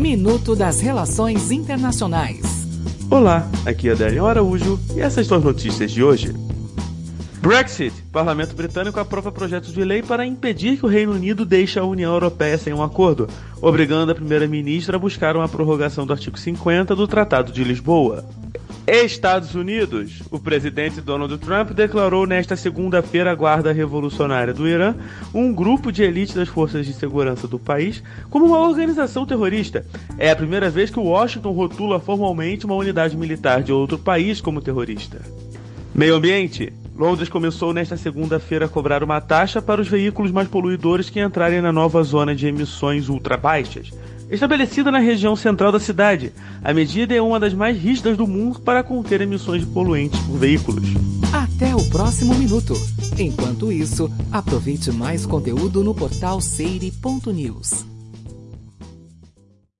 Minuto das Relações Internacionais. Olá, aqui é Adélio Araújo e essas são as notícias de hoje. Brexit. Parlamento britânico aprova projetos de lei para impedir que o Reino Unido deixe a União Europeia sem um acordo, obrigando a primeira-ministra a buscar uma prorrogação do artigo 50 do Tratado de Lisboa. Estados Unidos. O presidente Donald Trump declarou nesta segunda-feira a Guarda Revolucionária do Irã, um grupo de elite das forças de segurança do país, como uma organização terrorista. É a primeira vez que Washington rotula formalmente uma unidade militar de outro país como terrorista. Meio Ambiente. Londres começou nesta segunda-feira a cobrar uma taxa para os veículos mais poluidores que entrarem na nova zona de emissões ultra baixas estabelecida na região central da cidade. A medida é uma das mais rígidas do mundo para conter emissões de poluentes por veículos. Até o próximo minuto. Enquanto isso, aproveite mais conteúdo no portal seire.news.